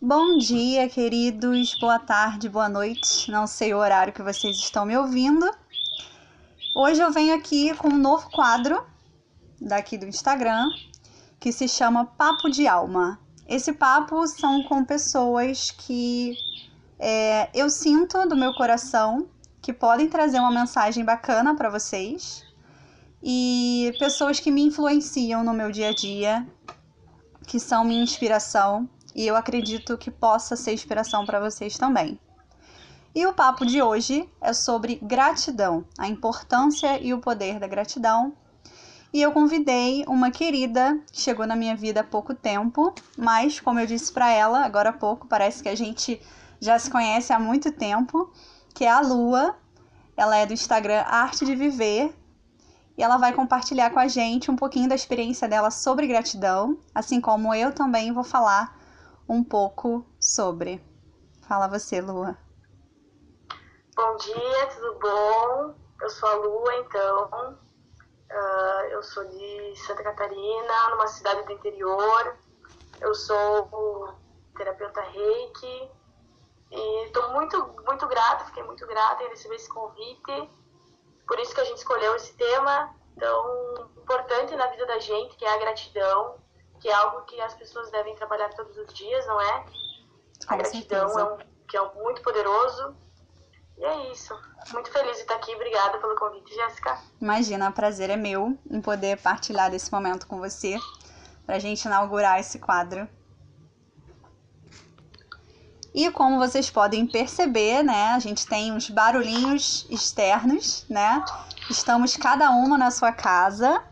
Bom dia, queridos. Boa tarde, boa noite. Não sei o horário que vocês estão me ouvindo. Hoje eu venho aqui com um novo quadro daqui do Instagram que se chama Papo de Alma. Esse papo são com pessoas que é, eu sinto do meu coração que podem trazer uma mensagem bacana para vocês e pessoas que me influenciam no meu dia a dia, que são minha inspiração e eu acredito que possa ser inspiração para vocês também. E o papo de hoje é sobre gratidão, a importância e o poder da gratidão. E eu convidei uma querida que chegou na minha vida há pouco tempo, mas como eu disse para ela agora há pouco, parece que a gente já se conhece há muito tempo, que é a Lua. Ela é do Instagram Arte de Viver e ela vai compartilhar com a gente um pouquinho da experiência dela sobre gratidão, assim como eu também vou falar um pouco sobre. Fala você, Lua. Bom dia, tudo bom? Eu sou a Lua, então. Uh, eu sou de Santa Catarina, numa cidade do interior. Eu sou terapeuta reiki. E estou muito, muito grata, fiquei muito grata em receber esse convite. Por isso que a gente escolheu esse tema tão importante na vida da gente, que é a gratidão que é algo que as pessoas devem trabalhar todos os dias, não é? Com a gratidão certeza. é um, que é um muito poderoso. E é isso. Muito feliz de estar aqui. Obrigada pelo convite, Jéssica. Imagina, o prazer é meu em poder partilhar desse momento com você, para a gente inaugurar esse quadro. E como vocês podem perceber, né, a gente tem uns barulhinhos externos, né? Estamos cada uma na sua casa.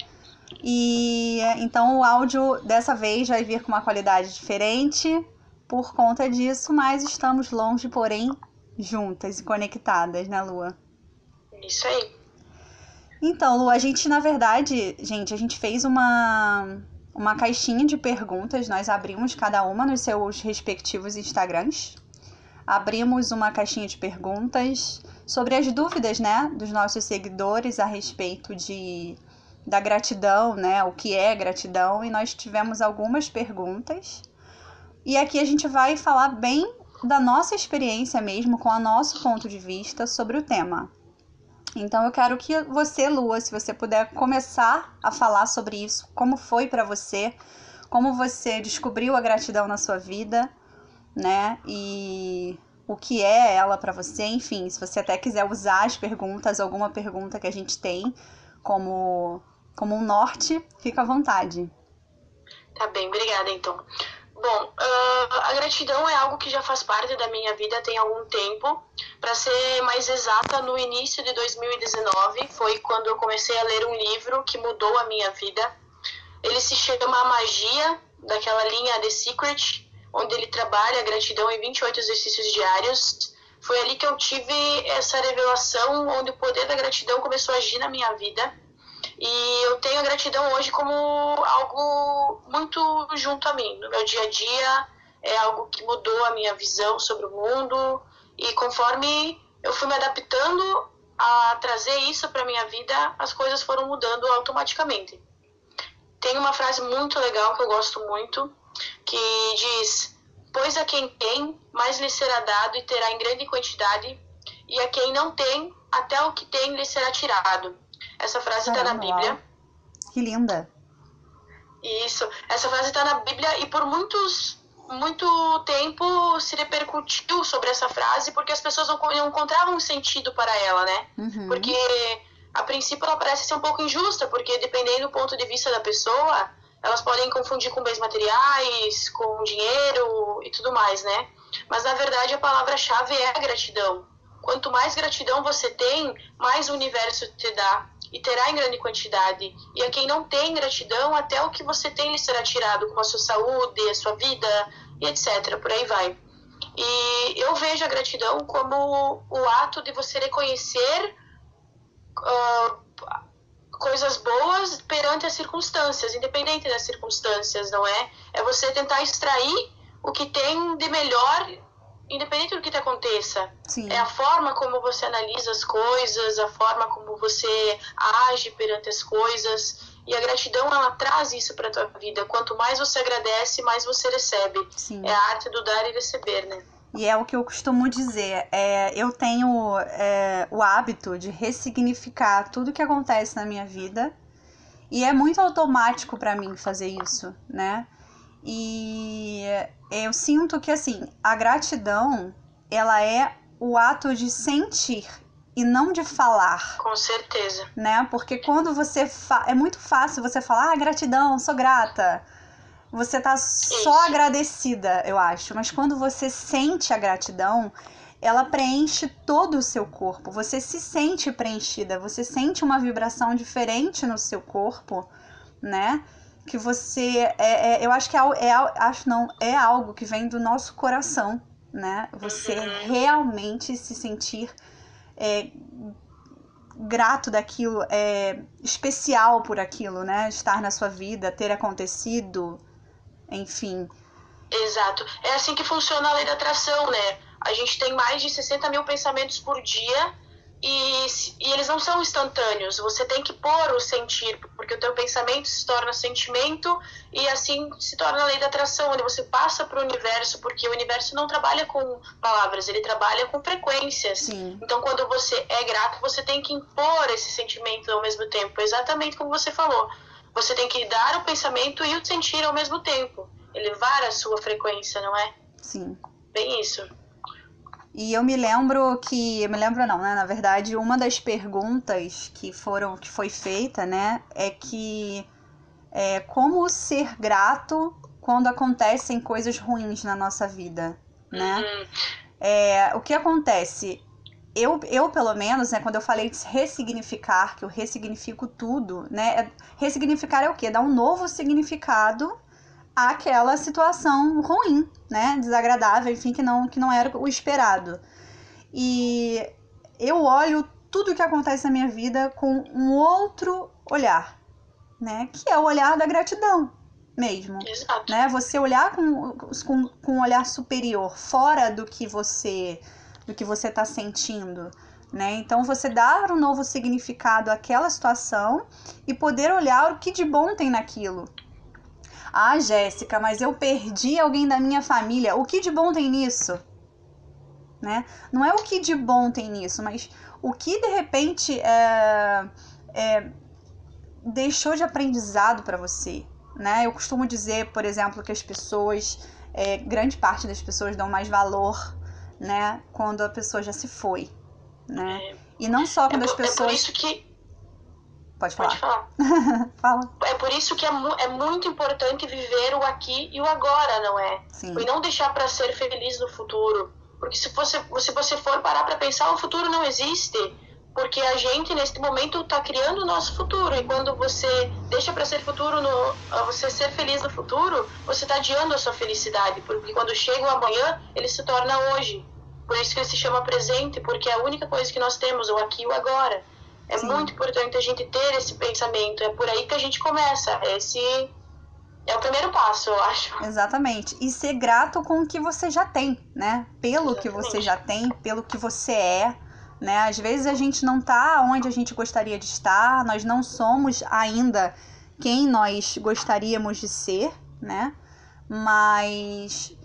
E então o áudio dessa vez vai vir com uma qualidade diferente por conta disso, mas estamos longe, porém juntas e conectadas, né, Lua? Isso aí. Então, Lu, a gente, na verdade, gente, a gente fez uma, uma caixinha de perguntas, nós abrimos cada uma nos seus respectivos Instagrams. Abrimos uma caixinha de perguntas sobre as dúvidas, né, dos nossos seguidores a respeito de da gratidão, né, o que é gratidão, e nós tivemos algumas perguntas. E aqui a gente vai falar bem da nossa experiência mesmo, com o nosso ponto de vista sobre o tema. Então eu quero que você, Lua, se você puder começar a falar sobre isso, como foi para você, como você descobriu a gratidão na sua vida, né? E o que é ela para você, enfim, se você até quiser usar as perguntas, alguma pergunta que a gente tem como como um norte, fica à vontade. Tá bem, obrigada então. Bom, uh, a gratidão é algo que já faz parte da minha vida tem algum tempo. Para ser mais exata, no início de 2019 foi quando eu comecei a ler um livro que mudou a minha vida. Ele se chama A Magia, daquela linha The Secret, onde ele trabalha a gratidão em 28 exercícios diários. Foi ali que eu tive essa revelação, onde o poder da gratidão começou a agir na minha vida e eu tenho a gratidão hoje como algo muito junto a mim. No meu dia a dia, é algo que mudou a minha visão sobre o mundo. E conforme eu fui me adaptando a trazer isso para minha vida, as coisas foram mudando automaticamente. Tem uma frase muito legal que eu gosto muito, que diz: Pois a quem tem, mais lhe será dado e terá em grande quantidade, e a quem não tem, até o que tem lhe será tirado. Essa frase está na Bíblia. Que linda. Isso. Essa frase está na Bíblia e por muitos muito tempo se repercutiu sobre essa frase porque as pessoas não, não encontravam um sentido para ela, né? Uhum. Porque a princípio ela parece ser um pouco injusta, porque dependendo do ponto de vista da pessoa, elas podem confundir com bens materiais, com dinheiro e tudo mais, né? Mas na verdade a palavra-chave é a gratidão. Quanto mais gratidão você tem, mais o universo te dá e terá em grande quantidade. E a quem não tem gratidão, até o que você tem lhe será tirado, como a sua saúde, a sua vida e etc. Por aí vai. E eu vejo a gratidão como o ato de você reconhecer uh, coisas boas perante as circunstâncias, independente das circunstâncias, não é? É você tentar extrair o que tem de melhor independente do que te aconteça, Sim. é a forma como você analisa as coisas, a forma como você age perante as coisas. E a gratidão, ela traz isso para tua vida. Quanto mais você agradece, mais você recebe. Sim. É a arte do dar e receber, né? E é o que eu costumo dizer. É, eu tenho é, o hábito de ressignificar tudo que acontece na minha vida. E é muito automático para mim fazer isso, né? E eu sinto que assim, a gratidão, ela é o ato de sentir e não de falar. Com certeza. Né? Porque quando você fa... é muito fácil você falar, ah, gratidão, sou grata. Você tá só Isso. agradecida, eu acho. Mas quando você sente a gratidão, ela preenche todo o seu corpo. Você se sente preenchida, você sente uma vibração diferente no seu corpo, né? Que você. É, é, eu acho que é, é, acho não, é algo que vem do nosso coração, né? Você Uhum. realmente se sentir é, grato daquilo, é, especial por aquilo, né? Estar na sua vida, ter acontecido, enfim. Exato. É assim que funciona a lei da atração, né? A gente tem mais de 60 mil pensamentos por dia e, e eles não são instantâneos. Você tem que pôr o sentir, porque o teu pensamento se torna sentimento e assim se torna a lei da atração, onde você passa para o universo, porque o universo não trabalha com palavras, ele trabalha com frequências. Sim, Então, quando você é grato, você tem que impor esse sentimento ao mesmo tempo, exatamente como você falou. Você tem que dar o pensamento e o sentir ao mesmo tempo, elevar a sua frequência, não é? sim. Bem isso. E eu me lembro que, eu me lembro não, né? Na verdade, uma das perguntas que foram, que foi feita, né, é que é como ser grato quando acontecem coisas ruins na nossa vida, né? Uhum. É, o que acontece? Eu, eu, pelo menos, né, quando eu falei de ressignificar, que eu ressignifico tudo, né? é- Ressignificar é o quê? Dar um novo significado àquela situação ruim, né? Desagradável, enfim, que não, que não era o esperado. E eu olho tudo que acontece na minha vida com um outro olhar, né? Que é o olhar da gratidão mesmo Exato. né? Você olhar com, com, com um olhar superior, fora do que você do que você está sentindo, né? Então você dar um novo significado àquela situação e poder olhar o que de bom tem naquilo. Ah, Jéssica, mas eu perdi alguém da minha família. O que de bom tem nisso? Né? Não é o que de bom tem nisso, mas o que de repente é, é, deixou de aprendizado para você, né? Eu costumo dizer, por exemplo, que as pessoas, é, grande parte das pessoas dão mais valor, né, quando a pessoa já se foi, né? E não só É quando as por, é por pessoas. isso que. Pode Pode falar. falar. Fala. É por isso que é, mu- é muito importante viver o aqui e o agora, não é? Sim. E não deixar para ser feliz no futuro. Porque se você, se você for parar para pensar, o futuro não existe. Porque a gente, neste momento, está criando o nosso futuro. E quando você deixa para ser futuro, no, você ser feliz no futuro, você está adiando a sua felicidade. Porque quando chega o amanhã, ele se torna hoje. Por isso que ele se chama presente, porque é a única coisa que nós temos, o aqui e o agora. É Sim. muito importante a gente ter esse pensamento. É por aí que a gente começa. Esse é o primeiro passo, eu acho. Exatamente. E ser grato com o que você já tem, né? Pelo que você Exatamente. já tem, pelo que você é, né? Às vezes a gente não tá onde a gente gostaria de estar, nós não somos ainda quem nós gostaríamos de ser, né? Mas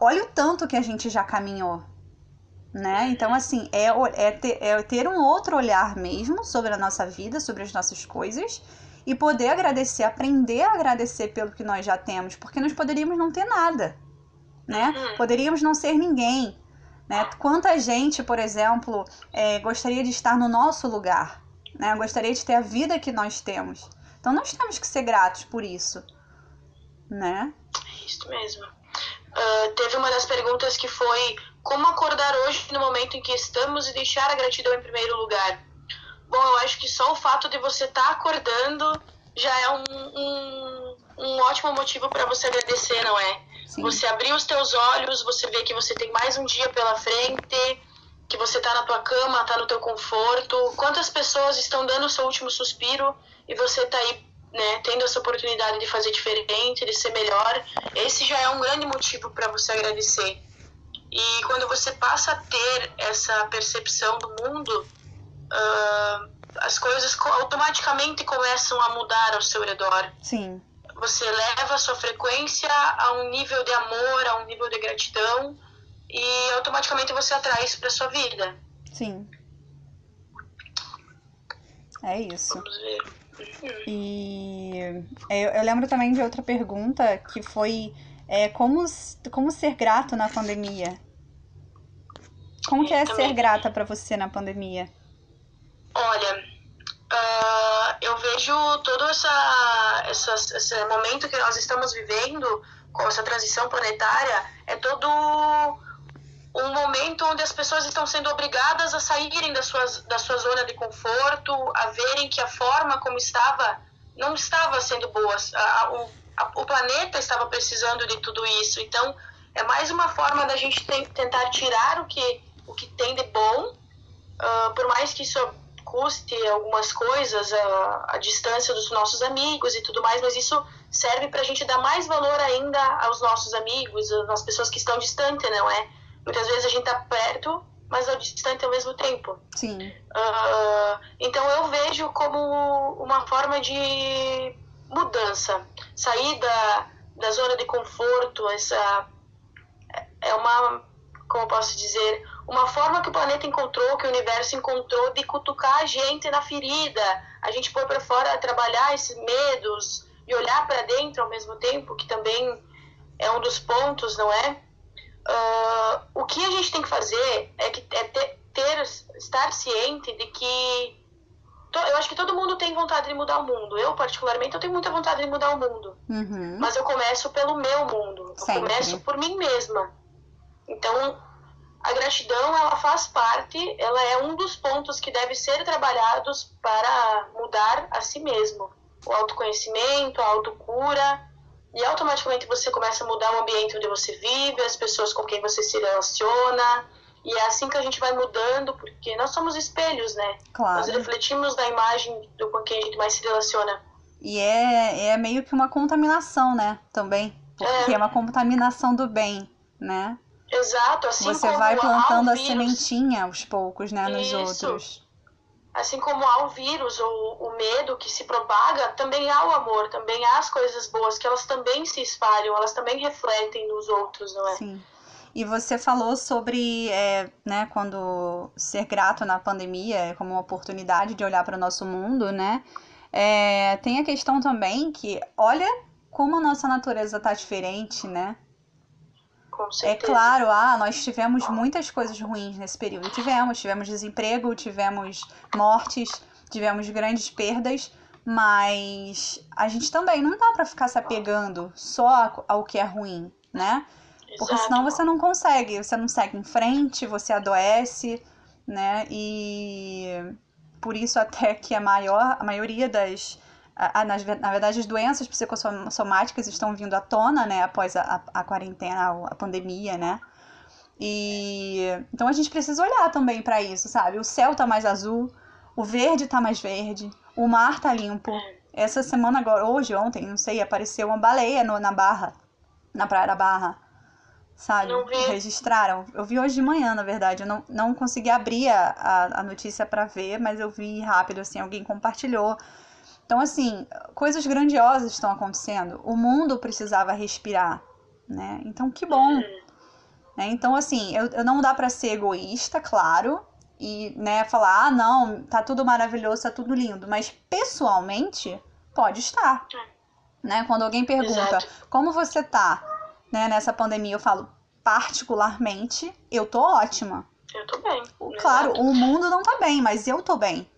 olha o tanto que a gente já caminhou, né? Então, assim, é, é, ter, é ter um outro olhar mesmo sobre a nossa vida, sobre as nossas coisas e poder agradecer, aprender a agradecer pelo que nós já temos, porque nós poderíamos não ter nada, né? Uhum. Poderíamos não ser ninguém, né? Quanta gente, por exemplo, é, gostaria de estar no nosso lugar, né? Gostaria de ter a vida que nós temos. Então, nós temos que ser gratos por isso, né? É Isso mesmo. Ah, teve uma das perguntas que foi como acordar hoje no momento em que estamos e deixar a gratidão em primeiro lugar. Bom, eu acho que só o fato de você estar acordando já é um, um, um ótimo motivo para você agradecer, não é? Sim. Você abrir os teus olhos, você vê que você tem mais um dia pela frente, que você tá na tua cama, tá no teu conforto. Quantas pessoas estão dando o seu último suspiro e você tá aí, né, tendo essa oportunidade de fazer diferente, de ser melhor. Esse já é um grande motivo para você agradecer. E quando você passa a ter essa percepção do mundo, ah, as coisas automaticamente começam a mudar ao seu redor. Sim. Você leva a sua frequência a um nível de amor, a um nível de gratidão e automaticamente você atrai isso para sua vida. Sim. É isso. Vamos ver. E eu, eu lembro também de outra pergunta que foi é, como, como ser grato na pandemia? Como que é ser grata para você na pandemia? Olha, uh, eu vejo todo essa, essa, esse momento que nós estamos vivendo com essa transição planetária é todo um momento onde as pessoas estão sendo obrigadas a saírem da sua, da sua zona de conforto, a verem que a forma como estava não estava sendo boa. A, a, o planeta estava precisando de tudo isso. Então, é mais uma forma da gente tentar tirar o que, o que tem de bom, uh, por mais que isso custe algumas coisas, a, a distância dos nossos amigos e tudo mais, mas isso serve para a gente dar mais valor ainda aos nossos amigos, às pessoas que estão distantes, não é? Muitas vezes a gente tá perto, mas é distante ao mesmo tempo. Sim. Uh, então eu vejo como uma forma de mudança. Sair da, da zona de conforto, essa é uma, como posso dizer, uma forma que o planeta encontrou, que o universo encontrou de cutucar a gente na ferida, a gente pôr para fora, trabalhar esses medos e olhar para dentro ao mesmo tempo, que também é um dos pontos, não é? Uh, o que a gente tem que fazer é, que, é ter, ter, estar ciente de que eu acho que todo mundo tem vontade de mudar o mundo. Eu, particularmente, eu tenho muita vontade de mudar o mundo. Uhum. Mas eu começo pelo meu mundo. Eu Sempre. começo por mim mesma. Então, a gratidão, ela faz parte, ela é um dos pontos que deve ser trabalhados para mudar a si mesmo. O autoconhecimento, a autocura, e automaticamente você começa a mudar o ambiente onde você vive, as pessoas com quem você se relaciona. E é assim que a gente vai mudando, porque nós somos espelhos, né? Claro. Nós refletimos da imagem do com quem a gente mais se relaciona. E é, é meio que uma contaminação, né? Também. Porque é, é uma contaminação do bem, né? Exato, assim Você como vai plantando a vírus, sementinha aos poucos, né, nos Isso. outros. Assim como há o vírus ou o medo que se propaga, também há o amor, também há as coisas boas, que elas também se espalham, elas também refletem nos outros, não é? Sim. E você falou sobre, é, né, quando ser grato na pandemia é como uma oportunidade de olhar para o nosso mundo, né? É, tem a questão também que, olha como a nossa natureza tá diferente, né? É claro, ah, nós tivemos muitas coisas ruins nesse período. Tivemos, tivemos desemprego, tivemos mortes, tivemos grandes perdas, mas a gente também não dá pra ficar se apegando só ao que é ruim, né? Porque Exato. senão você não consegue, você não segue em frente, você adoece, né? E por isso até que a maior, a maioria das a- a- nas na verdade, as doenças psicossomáticas estão vindo à tona, né, após a, a, a quarentena, a, a pandemia, né? E então a gente precisa olhar também para isso, sabe? O céu tá mais azul, o verde tá mais verde, o mar tá limpo. Essa semana agora, hoje, ontem, não sei, apareceu uma baleia no- na Barra, na Praia da Barra. Sabe? Registraram. Eu vi hoje de manhã, na verdade. Eu não, não consegui abrir a, a, a notícia para ver, mas eu vi rápido, assim, alguém compartilhou. Então, assim, coisas grandiosas estão acontecendo. O mundo precisava respirar, né? Então, que bom. Né? Então, assim, eu, eu não dá pra ser egoísta, claro, e, né, falar, ah, não, tá tudo maravilhoso, tá tudo lindo. Mas, pessoalmente, pode estar. Né? Quando alguém pergunta, Exato. como você tá, né, nessa pandemia, eu falo, particularmente, eu tô ótima. Eu tô bem. Claro, o mundo não tá bem, mas eu tô bem.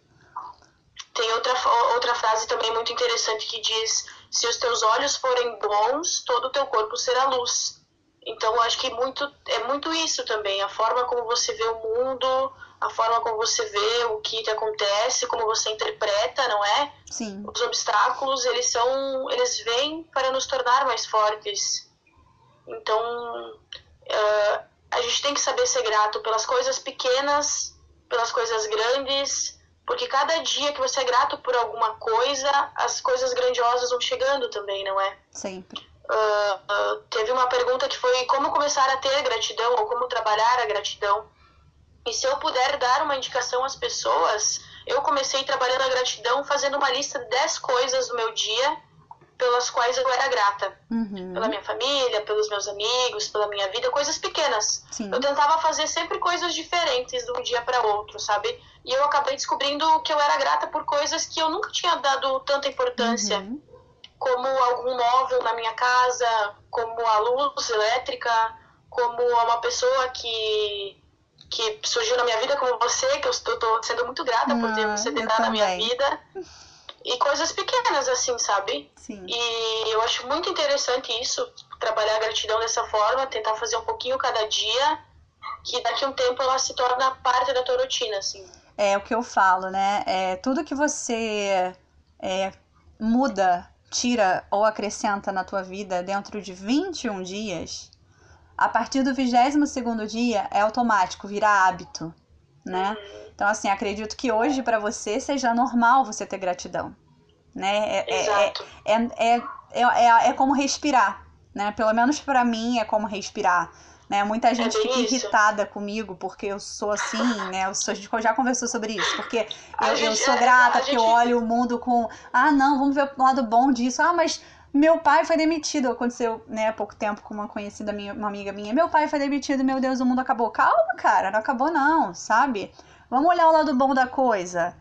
Tem outra, outra frase também muito interessante que diz: se os teus olhos forem bons, todo o teu corpo será luz. Então, eu acho que muito, é muito isso também, a forma como você vê o mundo, a forma como você vê o que te acontece, como você interpreta, não é? Sim, Os obstáculos, eles são, eles vêm para nos tornar mais fortes. Então, eh, a gente tem que saber ser grato pelas coisas pequenas, pelas coisas grandes, porque cada dia que você é grato por alguma coisa, as coisas grandiosas vão chegando também, não é? sempre. Ah, ah, teve uma pergunta que foi como começar a ter gratidão ou como trabalhar a gratidão. E se eu puder dar uma indicação às pessoas, Eu comecei trabalhando a gratidão fazendo uma lista de 10 coisas do meu dia pelas quais eu era grata. Uhum. Pela minha família, pelos meus amigos, pela minha vida, coisas pequenas. Sim. Eu tentava fazer sempre coisas diferentes de um dia para outro, sabe? E eu acabei descobrindo que eu era grata por coisas que eu nunca tinha dado tanta importância. Uhum. Como algum móvel na minha casa, como a luz elétrica, como uma pessoa que que surgiu na minha vida como você, que eu estou sendo muito grata por ter Ah, você eu tentar na minha vida. E coisas pequenas, assim, sabe? Sim. E eu acho muito interessante isso, trabalhar a gratidão dessa forma, tentar fazer um pouquinho cada dia, que daqui a um tempo ela se torna parte da tua rotina, assim. É o que eu falo, né? É, tudo que você é, muda, tira ou acrescenta na tua vida dentro de 21 dias, a partir do 22º dia é automático, vira hábito, né? Então, assim, acredito que hoje para você seja normal você ter gratidão, né? É, é, é, Exato. é, é, é, é como respirar, né? Pelo menos para mim é como respirar. Né? Muita gente bem fica isso. irritada comigo porque eu sou assim, né? Eu sou, a gente já conversou sobre isso. Porque eu, eu gente- sou a- grata, porque eu gente- olho o mundo com. Ah, não, vamos ver o lado bom disso. Ah, mas meu pai foi demitido. Aconteceu, né, há pouco tempo com uma conhecida minha, uma amiga minha. Meu pai foi demitido, meu Deus, o mundo acabou. Calma, cara, não acabou, não, sabe? Vamos olhar o lado bom da coisa.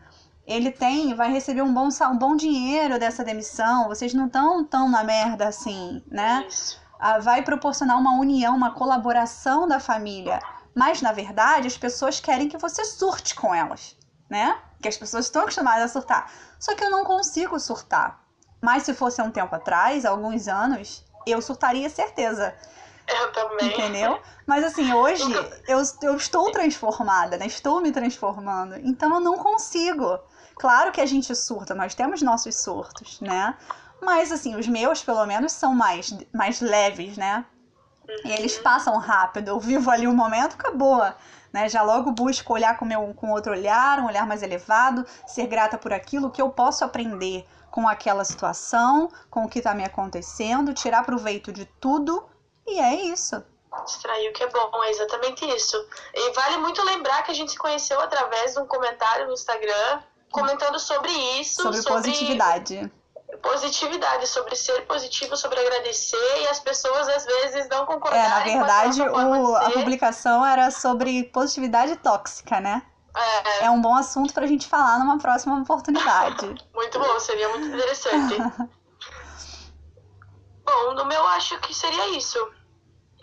Ele tem, vai receber um bom, um bom dinheiro dessa demissão. Vocês não estão tão na merda assim, né? Isso. ah, vai proporcionar uma união, uma colaboração da família. Mas, na verdade, as pessoas querem que você surte com elas, né? Que as pessoas estão acostumadas a surtar. Só que eu não consigo surtar. Mas se fosse há um tempo atrás, há alguns anos, eu surtaria certeza, Eu também. entendeu? Mas assim, hoje eu, eu estou transformada, né? Estou me transformando. Então eu não consigo. Claro que a gente surta, nós temos nossos surtos, né? Mas assim, os meus, pelo menos, são mais, mais leves, né? E eles passam rápido. Eu vivo ali um momento, acabou. Né? Já logo busco olhar com, meu, com outro olhar, um olhar mais elevado, ser grata por aquilo que eu posso aprender com aquela situação, com o que está me acontecendo, tirar proveito de tudo. E é isso. Extrair o que é bom, é exatamente isso. E vale muito lembrar que a gente se conheceu através de um comentário no Instagram comentando sobre isso, Sobre positividade. positividade, sobre ser positivo, sobre agradecer e as pessoas às vezes não É, concordarem na verdade, a o- a publicação era sobre positividade tóxica, né? É, É um bom assunto pra gente falar numa próxima oportunidade. muito bom, seria muito interessante. bom, no meu acho que seria isso.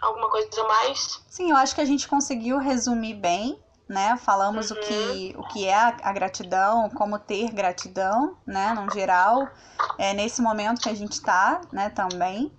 Alguma coisa a mais? Sim, eu acho que a gente conseguiu resumir bem, né? Falamos o, Uhum. que, o que é a, a gratidão, como ter gratidão, né? No geral, é nesse momento que a gente tá, né? Também.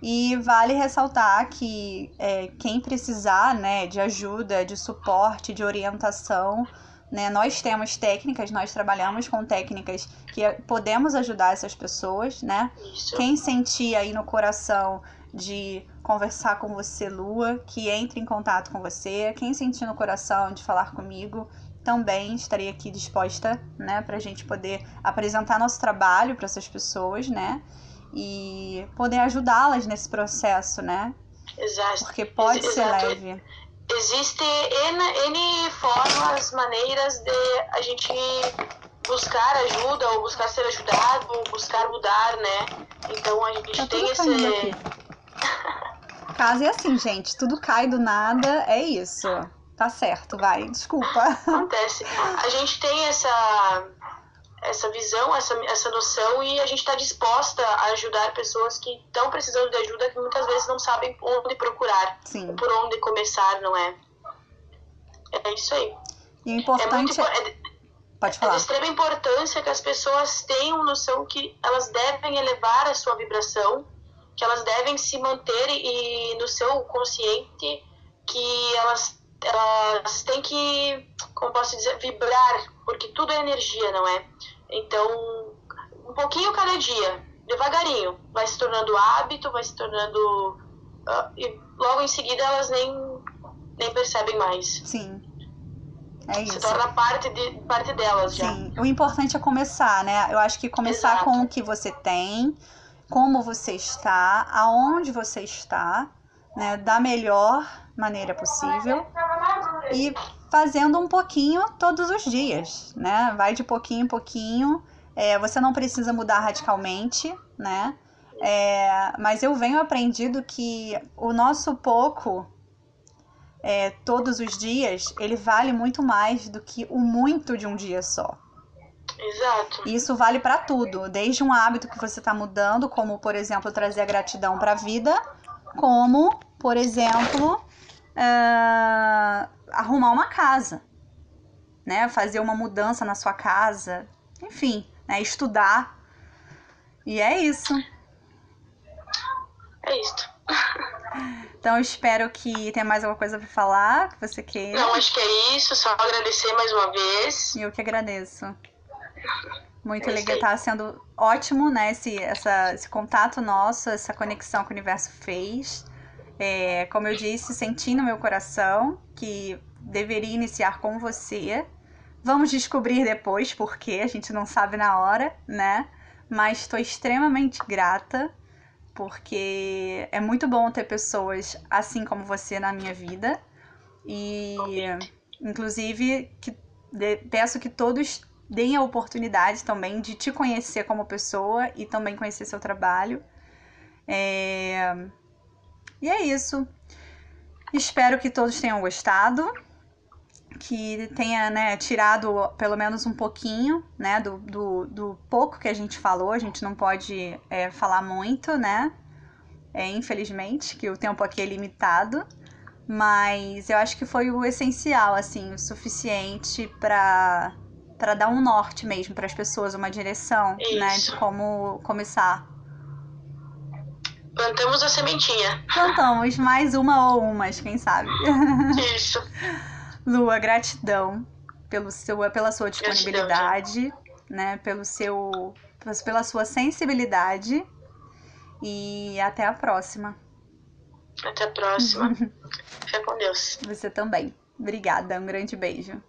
E vale ressaltar que é, quem precisar, né? De ajuda, de suporte, de orientação, né? Nós temos técnicas, nós trabalhamos com técnicas que podemos ajudar essas pessoas, né? Isso. Quem sentir aí no coração de conversar com você, Lua, que entre em contato com você. Quem sentir no coração de falar comigo, também estarei aqui disposta, né, pra gente poder apresentar nosso trabalho para essas pessoas, né? E poder ajudá-las nesse processo, né? Exato. Porque pode ser Exato. leve. Existe N, N formas, maneiras de a gente buscar ajuda, ou buscar ser ajudado, ou buscar mudar, né? Então a gente Tá tem esse. Casa é assim, gente. Tudo cai do nada, é isso. Tá certo, vai. Desculpa. Acontece. A gente tem essa, essa visão, essa, essa noção, e a gente está disposta a ajudar pessoas que estão precisando de ajuda, que muitas vezes não sabem onde procurar, Sim. por onde começar, não é? É isso aí. E o É muito importante é. é, Pode É de falar. extrema importância que as pessoas tenham noção que elas devem elevar a sua vibração, que elas devem se manter e no seu consciente que elas elas têm que, como posso dizer, vibrar, porque tudo é energia, não é? Então, um pouquinho cada dia, devagarinho, vai se tornando hábito, vai se tornando ah, e logo em seguida elas nem nem percebem mais. Sim. É Se isso. torna parte de parte delas já. Sim, o importante é começar, né? Eu acho que começar Exato. com o que você tem, como você está, aonde você está, né? Da melhor maneira possível. e fazendo um pouquinho todos os dias, né? Vai de pouquinho em pouquinho. É, você não precisa mudar radicalmente, né? É, mas eu venho aprendido que o nosso pouco é, todos os dias, ele vale muito mais do que o muito de um dia só. Exato. Isso vale para tudo, desde um hábito que você está mudando, como por exemplo trazer a gratidão para a vida, como por exemplo uh, arrumar uma casa, né? Fazer uma mudança na sua casa, enfim, né? estudar. E é isso. É isso. Então espero que tenha mais alguma coisa para falar, que você queira. Não, acho que é isso. Só agradecer mais uma vez. Eu que agradeço. Muito é legal, tá sendo ótimo, né? Esse, essa, esse contato nosso, essa conexão que o universo fez. É, como eu disse, senti no meu coração que deveria iniciar com você. Vamos descobrir depois porque a gente não sabe na hora, né? Mas estou extremamente grata porque é muito bom ter pessoas assim como você na minha vida. E, inclusive, que de, peço que todos deem a oportunidade também de te conhecer como pessoa e também conhecer seu trabalho. É... E é isso. Espero que todos tenham gostado que tenha né, tirado pelo menos um pouquinho né, do, do, do pouco que a gente falou. A gente não pode é, falar muito, né? É, infelizmente, que o tempo aqui é limitado. Mas eu acho que foi o essencial, assim, o suficiente para para dar um norte mesmo para as pessoas, uma direção, Isso. né, de como começar. Plantamos a sementinha. Plantamos mais uma ou umas, quem sabe. Isso. Lua, gratidão pelo seu, pela sua disponibilidade, gratidão, né, pelo seu, pela sua sensibilidade e até a próxima. Até a próxima. Fica com Deus. Você também. Obrigada, um grande beijo.